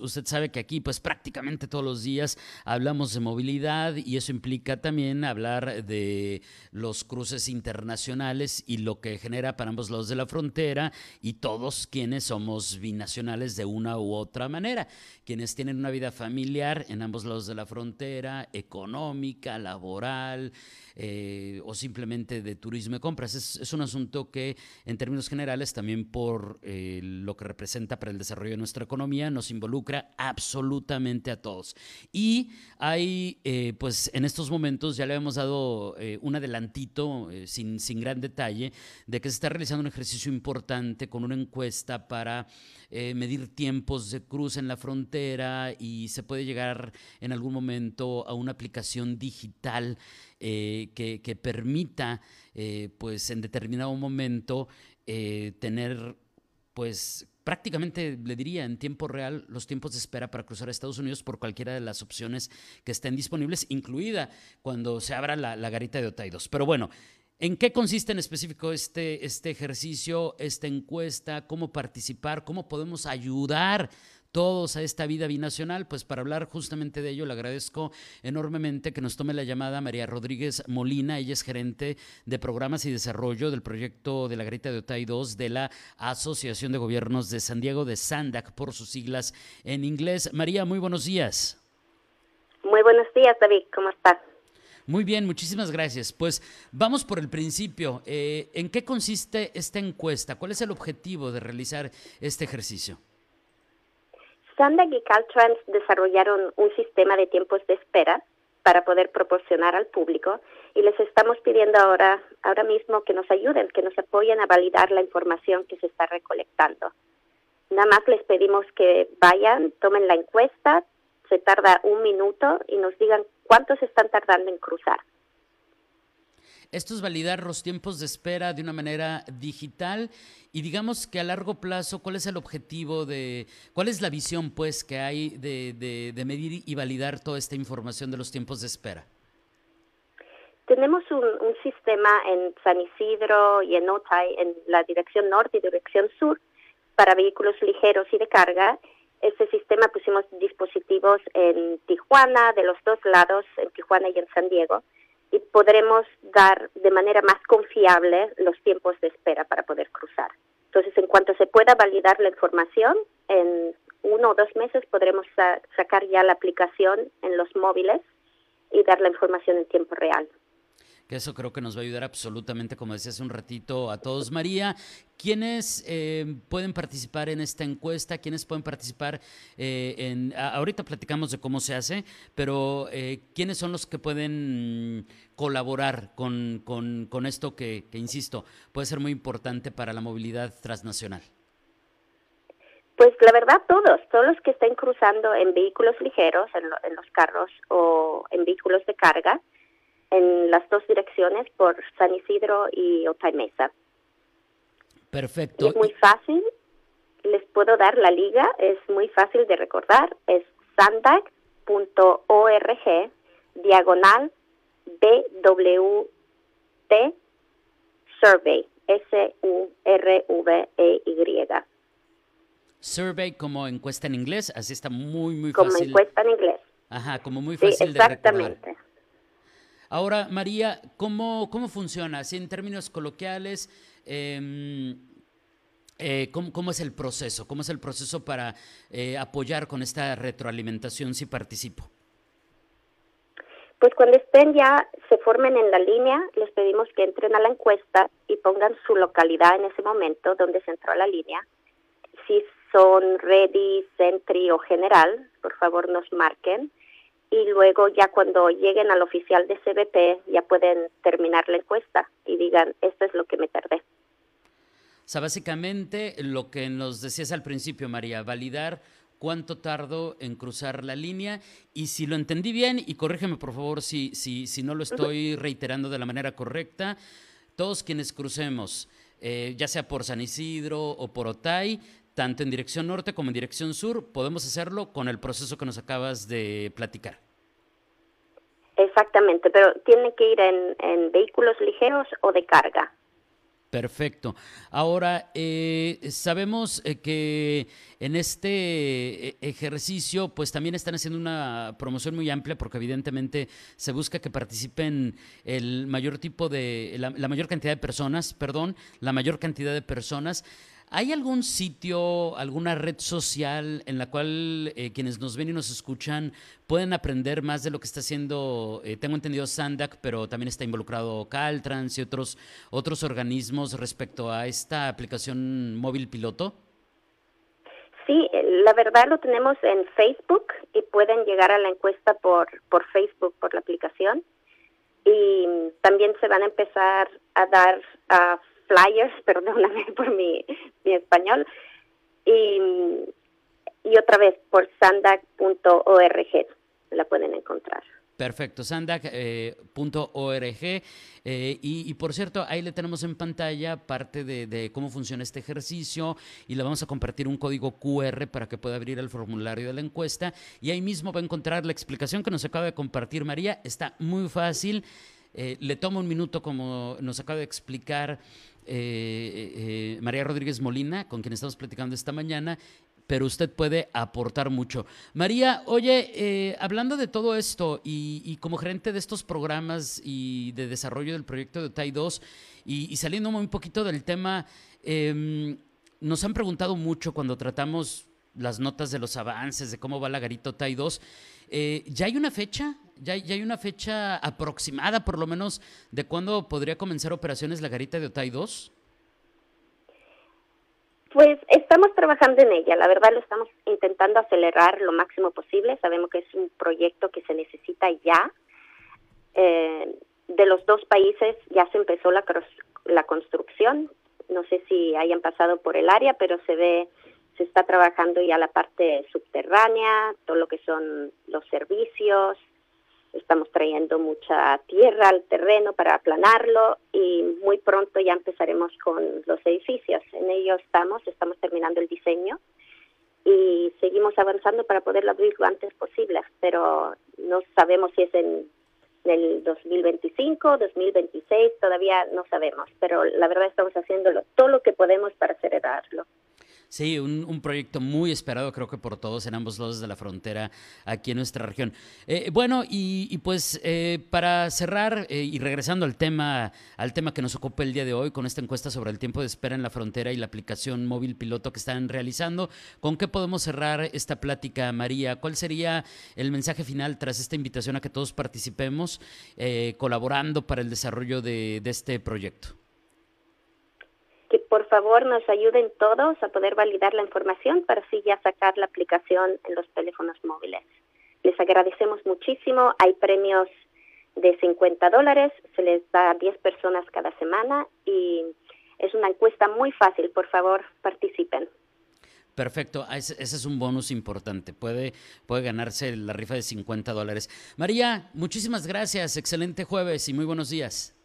Usted sabe que aquí pues prácticamente todos los días hablamos de movilidad y eso implica también hablar de los cruces internacionales y lo que genera para ambos lados de la frontera y todos quienes somos binacionales de una u otra manera, quienes tienen una vida familiar en ambos lados de la frontera, económica, laboral eh, o simplemente de turismo y compras. Es, un asunto que en términos generales también por eh, lo que representa para el desarrollo de nuestra economía nos involucra absolutamente a todos. Y hay, eh, pues en estos momentos ya le hemos dado eh, un adelantito eh, sin, sin gran detalle de que se está realizando un ejercicio importante con una encuesta para medir tiempos de cruz en la frontera y se puede llegar en algún momento a una aplicación digital que, que, permita, pues en determinado momento, tener pues prácticamente le diría en tiempo real los tiempos de espera para cruzar a Estados Unidos por cualquiera de las opciones que estén disponibles, incluida cuando se abra la, garita de Otaidos. Pero bueno, ¿En qué consiste en específico este, este ejercicio, esta encuesta? ¿Cómo participar? ¿Cómo podemos ayudar todos a esta vida binacional. Pues para hablar justamente de ello, le agradezco enormemente que nos tome la llamada María Rodríguez Molina. Ella es gerente de programas y desarrollo del proyecto de la Garita de Otay 2 de la Asociación de Gobiernos de San Diego, de SANDAC, por sus siglas en inglés. María, muy buenos días. Muy buenos días, David. ¿Cómo estás? Muy bien, muchísimas gracias. Pues vamos por el principio. Eh, ¿En qué consiste esta encuesta? ¿Cuál es el objetivo de realizar este ejercicio? Sandag y Caltrans desarrollaron un sistema de tiempos de espera para poder proporcionar al público y les estamos pidiendo ahora, ahora mismo que nos ayuden, que nos apoyen a validar la información que se está recolectando. Nada más les pedimos que vayan, tomen la encuesta, se tarda un minuto y nos digan cuántos están tardando en cruzar. Esto es validar los tiempos de espera de una manera digital y digamos que a largo plazo, ¿cuál es el objetivo de, cuál es la visión pues que hay de, de, medir y validar toda esta información de los tiempos de espera? Tenemos un, un, sistema en San Isidro y en Otay, en la dirección norte y dirección sur, para vehículos ligeros y de carga. Este sistema pusimos dispositivos en Tijuana, de los dos lados, en Tijuana y en San Diego y podremos dar de manera más confiable los tiempos de espera para poder cruzar. Entonces, en cuanto se pueda validar la información, en uno o dos meses podremos sacar ya la aplicación en los móviles y dar la información en tiempo real que eso creo que nos va a ayudar absolutamente, como decía hace un ratito, a todos. María, ¿quiénes eh, pueden participar en esta encuesta? ¿Quiénes pueden participar eh, en... ahorita platicamos de cómo se hace, pero eh, ¿quiénes son los que pueden colaborar con, con, esto que, que, insisto, puede ser muy importante para la movilidad transnacional? Pues la verdad todos, todos los que estén cruzando en vehículos ligeros, en, en los carros o en vehículos de carga, en las dos direcciones por San Isidro y Otay Mesa. Perfecto. es muy fácil, les puedo dar la liga, es muy fácil de recordar, es sandag.org diagonal BWT survey, S-U-R-V-E-Y. Survey como encuesta en inglés, así está muy, muy fácil. Como encuesta en inglés. Ajá, como muy fácil de recordar. Ahora, María, ¿cómo, cómo funciona? Así en términos coloquiales, em, eh, ¿cómo, es el proceso? ¿Cómo es el proceso para eh, apoyar con esta retroalimentación si participo? Pues cuando estén ya, se formen en la línea, les pedimos que entren a la encuesta y pongan su localidad en ese momento donde se entró a la línea. Si son Ready, Sentry o General, por favor nos marquen y luego ya cuando lleguen al oficial de CBP ya pueden terminar la encuesta y digan, esto es lo que me tardé. O sea, básicamente lo que nos decías al principio, María, validar cuánto tardo en cruzar la línea y si lo entendí bien, y corrígeme por favor si, si, si no lo estoy reiterando de la manera correcta, todos quienes crucemos, eh, ya sea por San Isidro o por Otay, tanto en dirección norte como en dirección sur, podemos hacerlo con el proceso que nos acabas de platicar. Exactamente, pero tiene que ir en vehículos ligeros o de carga. Perfecto. Ahora, eh, sabemos eh, que en este eh, ejercicio, pues también están haciendo una promoción muy amplia, porque evidentemente se busca que participen el mayor tipo de, la mayor cantidad de personas, perdón, la mayor cantidad de personas. ¿Hay algún sitio, alguna red social en la cual eh, quienes nos ven y nos escuchan pueden aprender más de lo que está haciendo, eh, tengo entendido Sandac, pero también está involucrado Caltrans y otros, otros organismos respecto a esta aplicación móvil piloto? Sí, la verdad lo tenemos en Facebook y pueden llegar a la encuesta por, por Facebook, por la aplicación. Y también se van a empezar a dar a flyers, perdóname por mi, español, y, y otra vez por sandac.org la pueden encontrar. Perfecto, sandac.org. Eh, eh, y, por cierto, ahí le tenemos en pantalla parte de, cómo funciona este ejercicio y le vamos a compartir un código QR para que pueda abrir el formulario de la encuesta. Y ahí mismo va a encontrar la explicación que nos acaba de compartir María. Está muy fácil. Eh, le tomo un minuto, como nos acaba de explicar eh, eh, María Rodríguez Molina, con quien estamos platicando esta mañana, pero usted puede aportar mucho. María, oye, hablando de todo esto y, como gerente de estos programas y de desarrollo del proyecto de TAI 2 y, saliendo un poquito del tema, em, nos han preguntado mucho cuando tratamos las notas de los avances, de cómo va la Garito TAI 2. ¿Ya hay una fecha? ¿Ya, hay una fecha aproximada, por lo menos, de cuándo podría comenzar operaciones la garita de Otay 2? Pues estamos trabajando en ella, la verdad lo estamos intentando acelerar lo máximo posible, sabemos que es un proyecto que se necesita ya. Eh, de los dos países ya se empezó la, la construcción, no sé si hayan pasado por el área, pero se ve, se está trabajando ya la parte subterránea, todo lo que son los servicios, Estamos trayendo mucha tierra al terreno para aplanarlo y muy pronto ya empezaremos con los edificios. En ello estamos, estamos terminando el diseño y seguimos avanzando para poderlo abrir lo antes posible, pero no sabemos si es en el 2025, 2026, todavía no sabemos, pero la verdad estamos haciéndolo todo lo que podemos para acelerarlo. Sí, un, proyecto muy esperado, creo que por todos en ambos lados de la frontera aquí en nuestra región. Eh, bueno, y, pues eh, para cerrar eh, y regresando al tema, al tema que nos ocupa el día de hoy, con esta encuesta sobre el tiempo de espera en la frontera y la aplicación móvil piloto que están realizando, ¿con qué podemos cerrar esta plática, María? ¿Cuál sería el mensaje final tras esta invitación a que todos participemos colaborando para el desarrollo de este proyecto? Por favor nos ayuden todos a poder validar la información para así ya sacar la aplicación en los teléfonos móviles. Les agradecemos muchísimo. Hay premios de 50 dólares, se les da a 10 personas cada semana y es una encuesta muy fácil. Por favor, participen. Perfecto, ah, ese, es un bonus importante. Puede, puede ganarse la rifa de 50 dólares. María, muchísimas gracias. Excelente jueves y muy buenos días.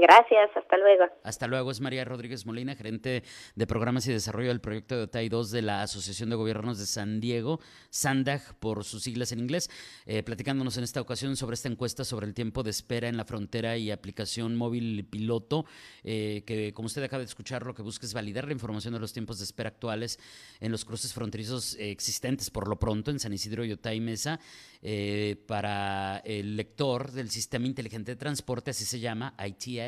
Gracias, hasta luego. Hasta luego, es María Rodríguez Molina, gerente de programas y desarrollo del proyecto de OTAI 2 de la Asociación de Gobiernos de San Diego, SANDAG por sus siglas en inglés, eh, platicándonos en esta ocasión sobre esta encuesta sobre el tiempo de espera en la frontera y aplicación móvil piloto, eh, que como usted acaba de escuchar, lo que busca es validar la información de los tiempos de espera actuales en los cruces fronterizos existentes por lo pronto en San Isidro y Otay Mesa eh, para el lector del Sistema Inteligente de Transporte, así se llama, ITS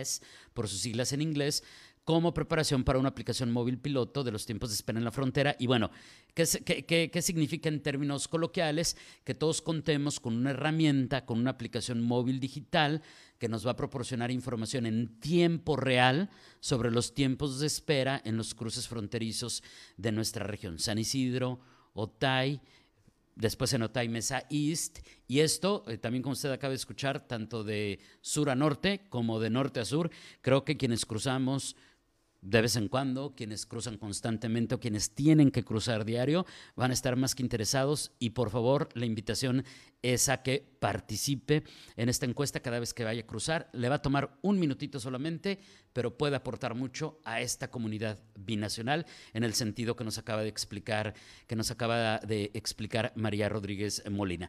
por sus siglas en inglés, como preparación para una aplicación móvil piloto de los tiempos de espera en la frontera. Y bueno, ¿qué, qué, significa en términos coloquiales? Que todos contemos con una herramienta, con una aplicación móvil digital que nos va a proporcionar información en tiempo real sobre los tiempos de espera en los cruces fronterizos de nuestra región. San Isidro, Otay, después en Otay Mesa East. Y esto, eh, también como usted acaba de escuchar, tanto de sur a norte como de norte a sur, creo que quienes cruzamos de vez en cuando, quienes cruzan constantemente o quienes tienen que cruzar diario, van a estar más que interesados y por favor la invitación es a que participe en esta encuesta cada vez que vaya a cruzar. Le va a tomar un minutito solamente, pero puede aportar mucho a esta comunidad binacional en el sentido que nos acaba de explicar, que nos acaba de explicar María Rodríguez Molina.